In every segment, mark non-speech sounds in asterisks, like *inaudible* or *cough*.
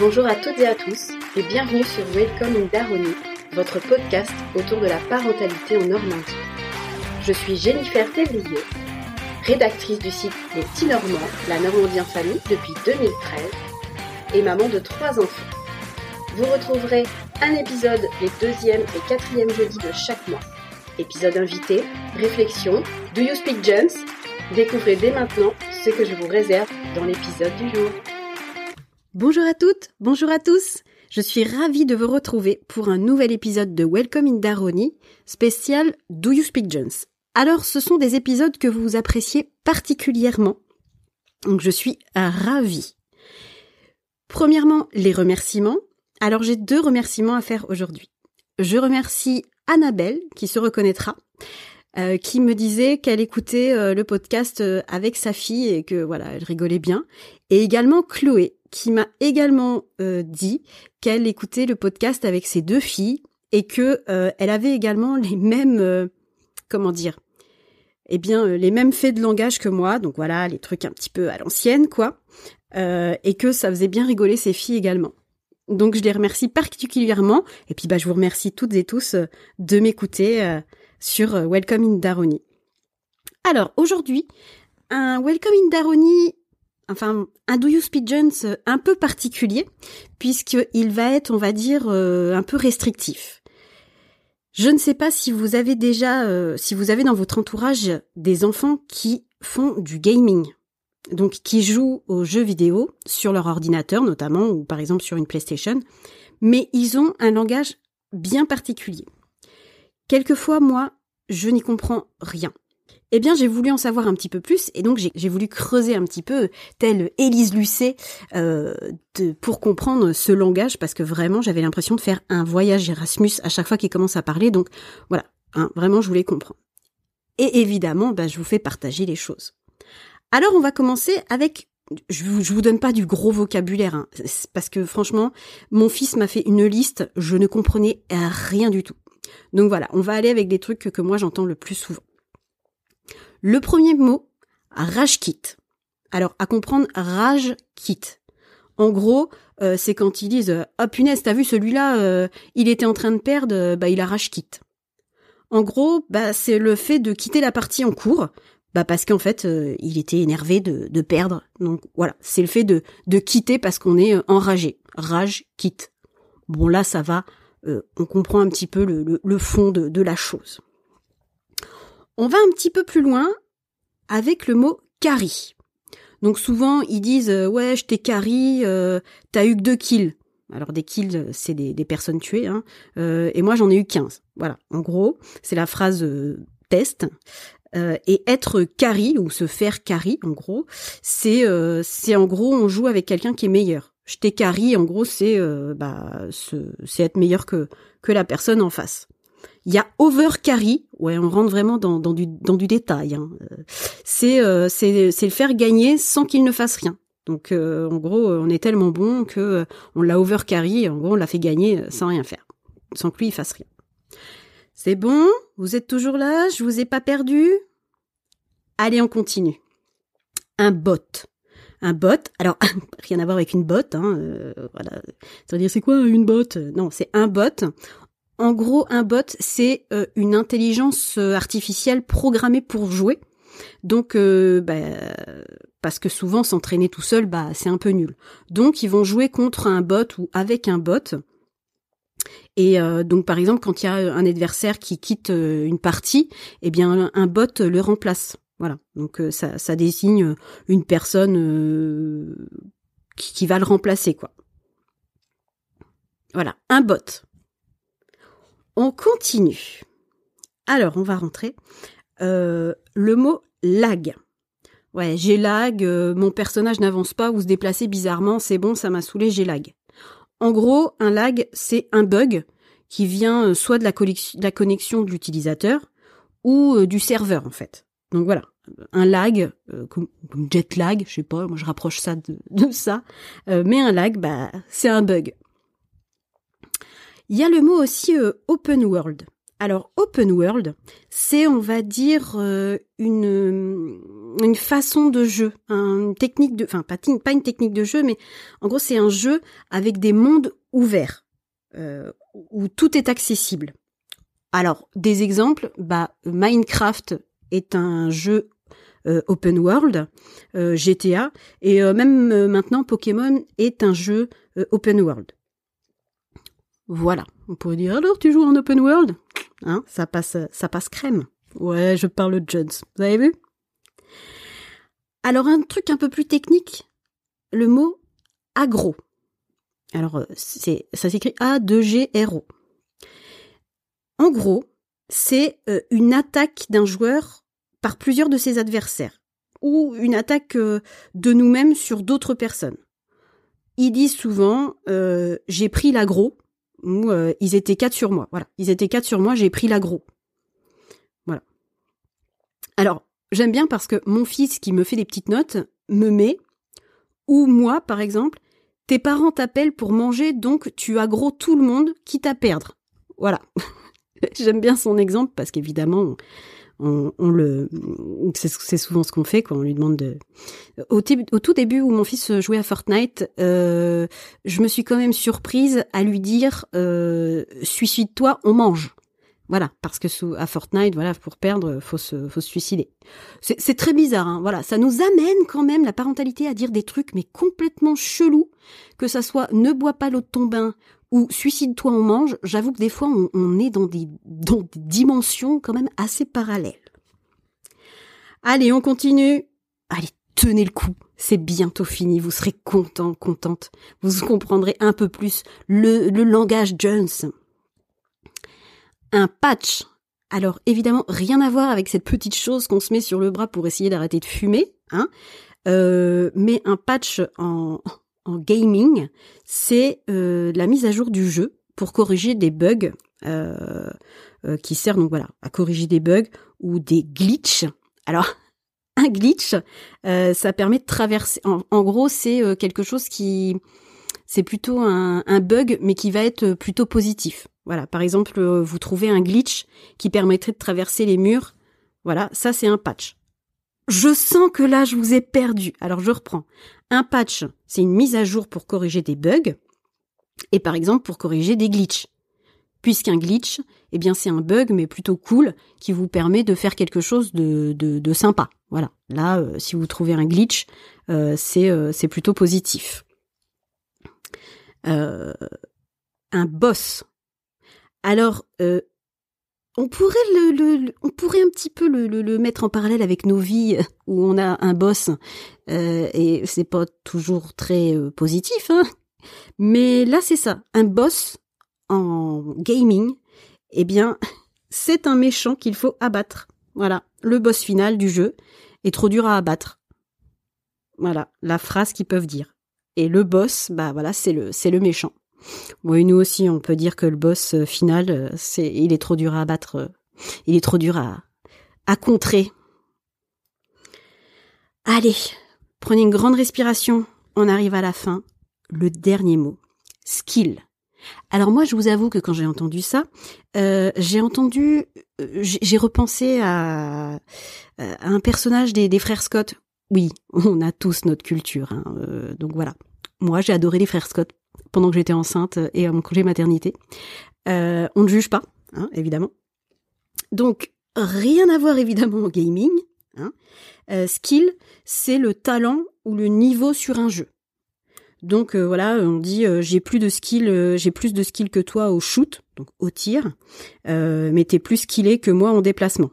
Bonjour à toutes et à tous et bienvenue sur Welcome in votre podcast autour de la parentalité en Normandie. Je suis Jennifer Thévrier, rédactrice du site Les Petits Normands, la Normandie en famille depuis 2013 et maman de trois enfants. Vous retrouverez un épisode les deuxième et quatrième jeudis de chaque mois. Épisode invité, réflexion, Do You Speak Jones Découvrez dès maintenant ce que je vous réserve dans l'épisode du jour. Bonjour à toutes, bonjour à tous. Je suis ravie de vous retrouver pour un nouvel épisode de Welcome in Daroni, spécial Do You Speak Jones. Alors, ce sont des épisodes que vous appréciez particulièrement. Donc, je suis ravie. Premièrement, les remerciements. Alors, j'ai deux remerciements à faire aujourd'hui. Je remercie Annabelle, qui se reconnaîtra, euh, qui me disait qu'elle écoutait euh, le podcast euh, avec sa fille et que voilà, elle rigolait bien. Et également Chloé, qui m'a également dit qu'elle écoutait le podcast avec ses deux filles et que elle avait également les *laughs* mêmes comment dire eh bien les mêmes faits de langage que moi donc voilà les trucs un petit peu à l'ancienne quoi et que ça faisait bien rigoler ses filles également donc je les remercie particulièrement et puis bah je vous remercie toutes et tous de m'écouter sur euh, Welcome in Daroni. Alors aujourd'hui, un Welcome in Daroni, enfin un Do You Speak Jones euh, un peu particulier, puisqu'il va être, on va dire, euh, un peu restrictif. Je ne sais pas si vous avez déjà, si vous avez dans votre entourage des enfants qui font du gaming, donc qui jouent aux jeux vidéo sur leur ordinateur notamment, ou par exemple sur une PlayStation, mais ils ont un langage bien particulier. Quelquefois, moi, je n'y comprends rien. Eh bien, j'ai voulu en savoir un petit peu plus et donc j'ai voulu creuser un petit peu, telle Élise Lucet, euh, pour comprendre ce langage parce que vraiment j'avais l'impression de faire un voyage Erasmus à chaque fois qu'il commence à parler. Donc voilà, hein, vraiment je voulais comprendre. Et évidemment, bah, je vous fais partager les choses. Alors on va commencer avec je vous, vous donne pas du gros vocabulaire, hein, parce que franchement, mon fils m'a fait une liste, je ne comprenais rien du tout. Donc voilà, on va aller avec des trucs que, moi j'entends le plus souvent. Le premier mot, rage kit. Alors à comprendre rage kit. En gros, euh, c'est quand ils disent "Ah punaise, t'as vu celui-là, euh, il était en train de perdre, bah il a rage kit." En gros, bah c'est le fait de quitter la partie en cours, bah parce qu'en fait euh, il était énervé de, perdre. Donc voilà, c'est le fait de quitter parce qu'on est enragé. Rage quitte. Bon là ça va, euh, on comprend un petit peu le, fond de, la chose. On va un petit peu plus loin avec le mot carry. Donc souvent ils disent euh, ouais je t'ai carry, euh, t'as eu que deux kills. Alors des kills c'est des, personnes tuées, hein. et moi j'en ai eu 15. Voilà, en gros c'est la phrase test. et être carry ou se faire carry en gros, c'est en gros on joue avec quelqu'un qui est meilleur je t'ai carry, en gros, c'est euh, bah, c'est être meilleur que, que la personne en face. Il y a over carry, ouais, on rentre vraiment dans, du, dans détail. Hein. C'est euh, c'est le faire gagner sans qu'il ne fasse rien. Donc euh, en gros, on est tellement bon que on l'a over carry, en gros, on l'a fait gagner sans rien faire, sans que lui il fasse rien. C'est bon? Vous êtes toujours là? Je vous ai pas perdu? Allez, on continue. Un bot un bot. Alors *laughs* rien à voir avec une botte, hein, euh, voilà. Ça veut dire c'est quoi une botte? Non, c'est un bot. En gros, un bot, c'est euh, une intelligence euh, artificielle programmée pour jouer. Donc, bah, parce que souvent s'entraîner tout seul, bah, c'est un peu nul. Donc, ils vont jouer contre un bot ou avec un bot. Et donc, par exemple, quand il y a un adversaire qui quitte une partie, eh bien, un bot le remplace. Voilà. Donc euh, ça, désigne une personne euh, qui, va le remplacer, quoi. Voilà, un bot. On continue. Alors, on va rentrer. Euh, le mot lag. Ouais, j'ai lag, mon personnage n'avance pas ou se déplacer bizarrement, c'est bon, ça m'a saoulé, j'ai lag. En gros, un lag, c'est un bug qui vient soit de la, de la connexion de l'utilisateur ou du serveur, en fait. Donc voilà, un lag, euh, comme, jet lag, je sais pas, moi je rapproche ça de, ça, euh, mais un lag, bah c'est un bug. Il y a le mot aussi euh, open world. Alors open world, c'est on va dire une une façon de jeu, une technique de, enfin pas, une technique de jeu, mais en gros c'est un jeu avec des mondes ouverts euh, où tout est accessible. Alors des exemples, bah Minecraft est un jeu euh, open world, euh, GTA, et euh, même maintenant Pokémon est un jeu open world. Voilà, on pourrait dire alors tu joues en open world? Hein, ça passe, ça passe crème. Ouais, je parle de Jones. Vous avez vu? Alors un truc un peu plus technique, le mot agro. Alors c'est, ça s'écrit A-2-G-R-O. En gros, c'est une attaque d'un joueur par plusieurs de ses adversaires ou une attaque de nous-mêmes sur d'autres personnes. Ils disent souvent euh, j'ai pris l'agro ou euh, ils étaient quatre sur moi. Voilà, ils étaient quatre sur moi, j'ai pris l'agro. Voilà. Alors, j'aime bien parce que mon fils qui me fait des petites notes me met ou moi par exemple, tes parents t'appellent pour manger donc tu agro tout le monde quitte à perdre. Voilà. *laughs* j'aime bien son exemple parce qu'évidemment on, le, c'est souvent ce qu'on fait quand on lui demande de. Au, tout début où mon fils jouait à Fortnite, euh, je me suis quand même surprise à lui dire euh, suicide-toi, on mange. Voilà, parce que sous, à Fortnite, voilà, pour perdre, faut se, faut se suicider. C'est très bizarre, hein, voilà. Ça nous amène quand même la parentalité à dire des trucs mais complètement chelous, que ça soit ne bois pas l'eau de ton bain ou suicide-toi, on mange, j'avoue que des fois, on, est dans des, dans des dimensions quand même assez parallèles. Allez, on continue. Allez, tenez le coup. C'est bientôt fini. Vous serez content, contente. Vous comprendrez un peu plus le, le langage Jones. Un patch. Alors, évidemment, rien à voir avec cette petite chose qu'on se met sur le bras pour essayer d'arrêter de fumer, hein. Euh, mais un patch en, en gaming, c'est euh, la mise à jour du jeu pour corriger des bugs euh, euh, qui sert donc voilà à corriger des bugs ou des glitches. Alors *laughs* un glitch, ça permet de traverser. En, gros, c'est quelque chose qui c'est plutôt un, un, bug, mais qui va être plutôt positif. Voilà, par exemple, vous trouvez un glitch qui permettrait de traverser les murs. Voilà, ça c'est un patch. Je sens que là, je vous ai perdu. Alors je reprends. Un patch, c'est une mise à jour pour corriger des bugs et par exemple pour corriger des glitches. Puisqu'un glitch, eh bien c'est un bug mais plutôt cool qui vous permet de faire quelque chose de, de, sympa. Voilà. Là, euh, si vous trouvez un glitch, euh, euh, c'est plutôt positif. un boss. Alors, on pourrait un petit peu le, le, mettre en parallèle avec nos vies où on a un boss euh, et c'est pas toujours très euh, positif, hein mais là c'est ça, un boss en gaming, eh bien c'est un méchant qu'il faut abattre. Voilà, le boss final du jeu est trop dur à abattre. Voilà, la phrase qu'ils peuvent dire. Et le boss, bah voilà, c'est le c'est le méchant. Oui, nous aussi, on peut dire que le boss euh, final, euh, c'est, il est trop dur à abattre, euh, il est trop dur à, contrer. Allez, prenez une grande respiration. On arrive à la fin. Le dernier mot, skill. Alors moi, je vous avoue que quand j'ai entendu ça, j'ai entendu, j'ai repensé à, un personnage des, frères Scott. Oui, *laughs* on a tous notre culture, hein, donc voilà. Moi, j'ai adoré les frères Scott pendant que j'étais enceinte et à mon congé maternité. Euh, on ne juge pas, hein, évidemment. Donc, rien à voir évidemment au gaming. Hein. Euh, skill, c'est le talent ou le niveau sur un jeu. Donc euh, voilà, on dit j'ai plus de skill, j'ai plus de skill que toi au shoot, donc au tir, mais t'es plus skillé que moi en déplacement.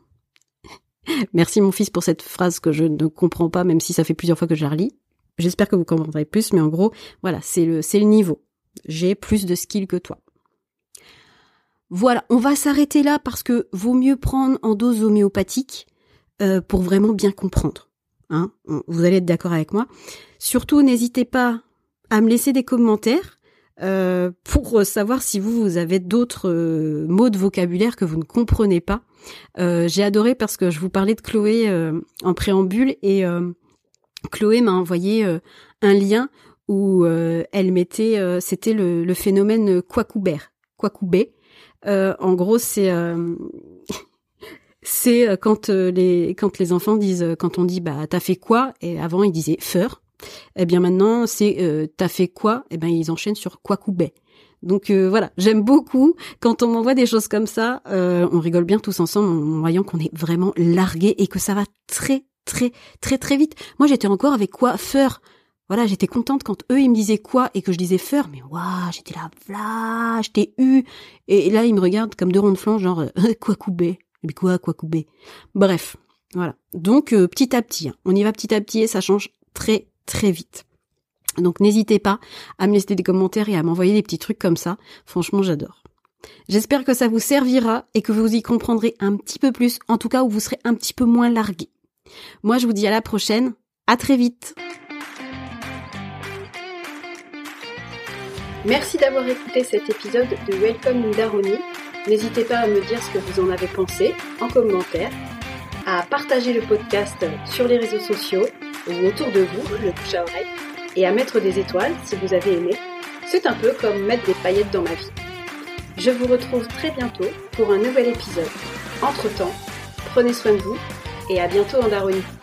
*laughs* Merci mon fils pour cette phrase que je ne comprends pas, même si ça fait plusieurs fois que je la relis. J'espère que vous comprendrez plus, mais en gros, voilà, c'est le niveau. J'ai plus de skills que toi. Voilà, on va s'arrêter là parce que vaut mieux prendre en dose homéopathique euh, pour vraiment bien comprendre. Hein vous allez être d'accord avec moi. Surtout, n'hésitez pas à me laisser des commentaires euh, pour savoir si vous, vous avez d'autres euh, mots de vocabulaire que vous ne comprenez pas. J'ai adoré parce que je vous parlais de Chloé en préambule et Chloé m'a envoyé un lien où euh, elle mettait, euh, c'était le, le, phénomène Quacoubert, Quacoubé. Euh, en gros, c'est *laughs* c'est euh, quand euh, les quand les enfants disent euh, quand on dit bah t'as fait quoi? Et avant ils disaient feur. Eh bien maintenant c'est t'as fait quoi? Eh ben ils enchaînent sur quoi coubet. Donc voilà, j'aime beaucoup quand on m'envoie des choses comme ça. on rigole bien tous ensemble en voyant qu'on est vraiment largué et que ça va très très très très vite. Moi j'étais encore avec quoi? Feur voilà, j'étais contente quand eux ils me disaient quoi et que je disais feur, mais waouh, j'étais là, voilà, je t'ai eu. Et là ils me regardent comme deux ronds de flanc, genre *laughs* quoi coubé, mais quoi quoi coubé. Bref, voilà. Donc euh, petit à petit, hein. on y va petit à petit et ça change très très vite. Donc n'hésitez pas à me laisser des commentaires et à m'envoyer des petits trucs comme ça. Franchement, j'adore. J'espère que ça vous servira et que vous y comprendrez un petit peu plus, en tout cas où vous serez un petit peu moins largué. Moi, je vous dis à la prochaine. À très vite. Merci d'avoir écouté cet épisode de Welcome in N'hésitez pas à me dire ce que vous en avez pensé en commentaire, à partager le podcast sur les réseaux sociaux ou autour de vous, le bouche à oreille, et à mettre des étoiles si vous avez aimé. C'est un peu comme mettre des paillettes dans ma vie. Je vous retrouve très bientôt pour un nouvel épisode. Entre-temps, prenez soin de vous et à bientôt en Daronie.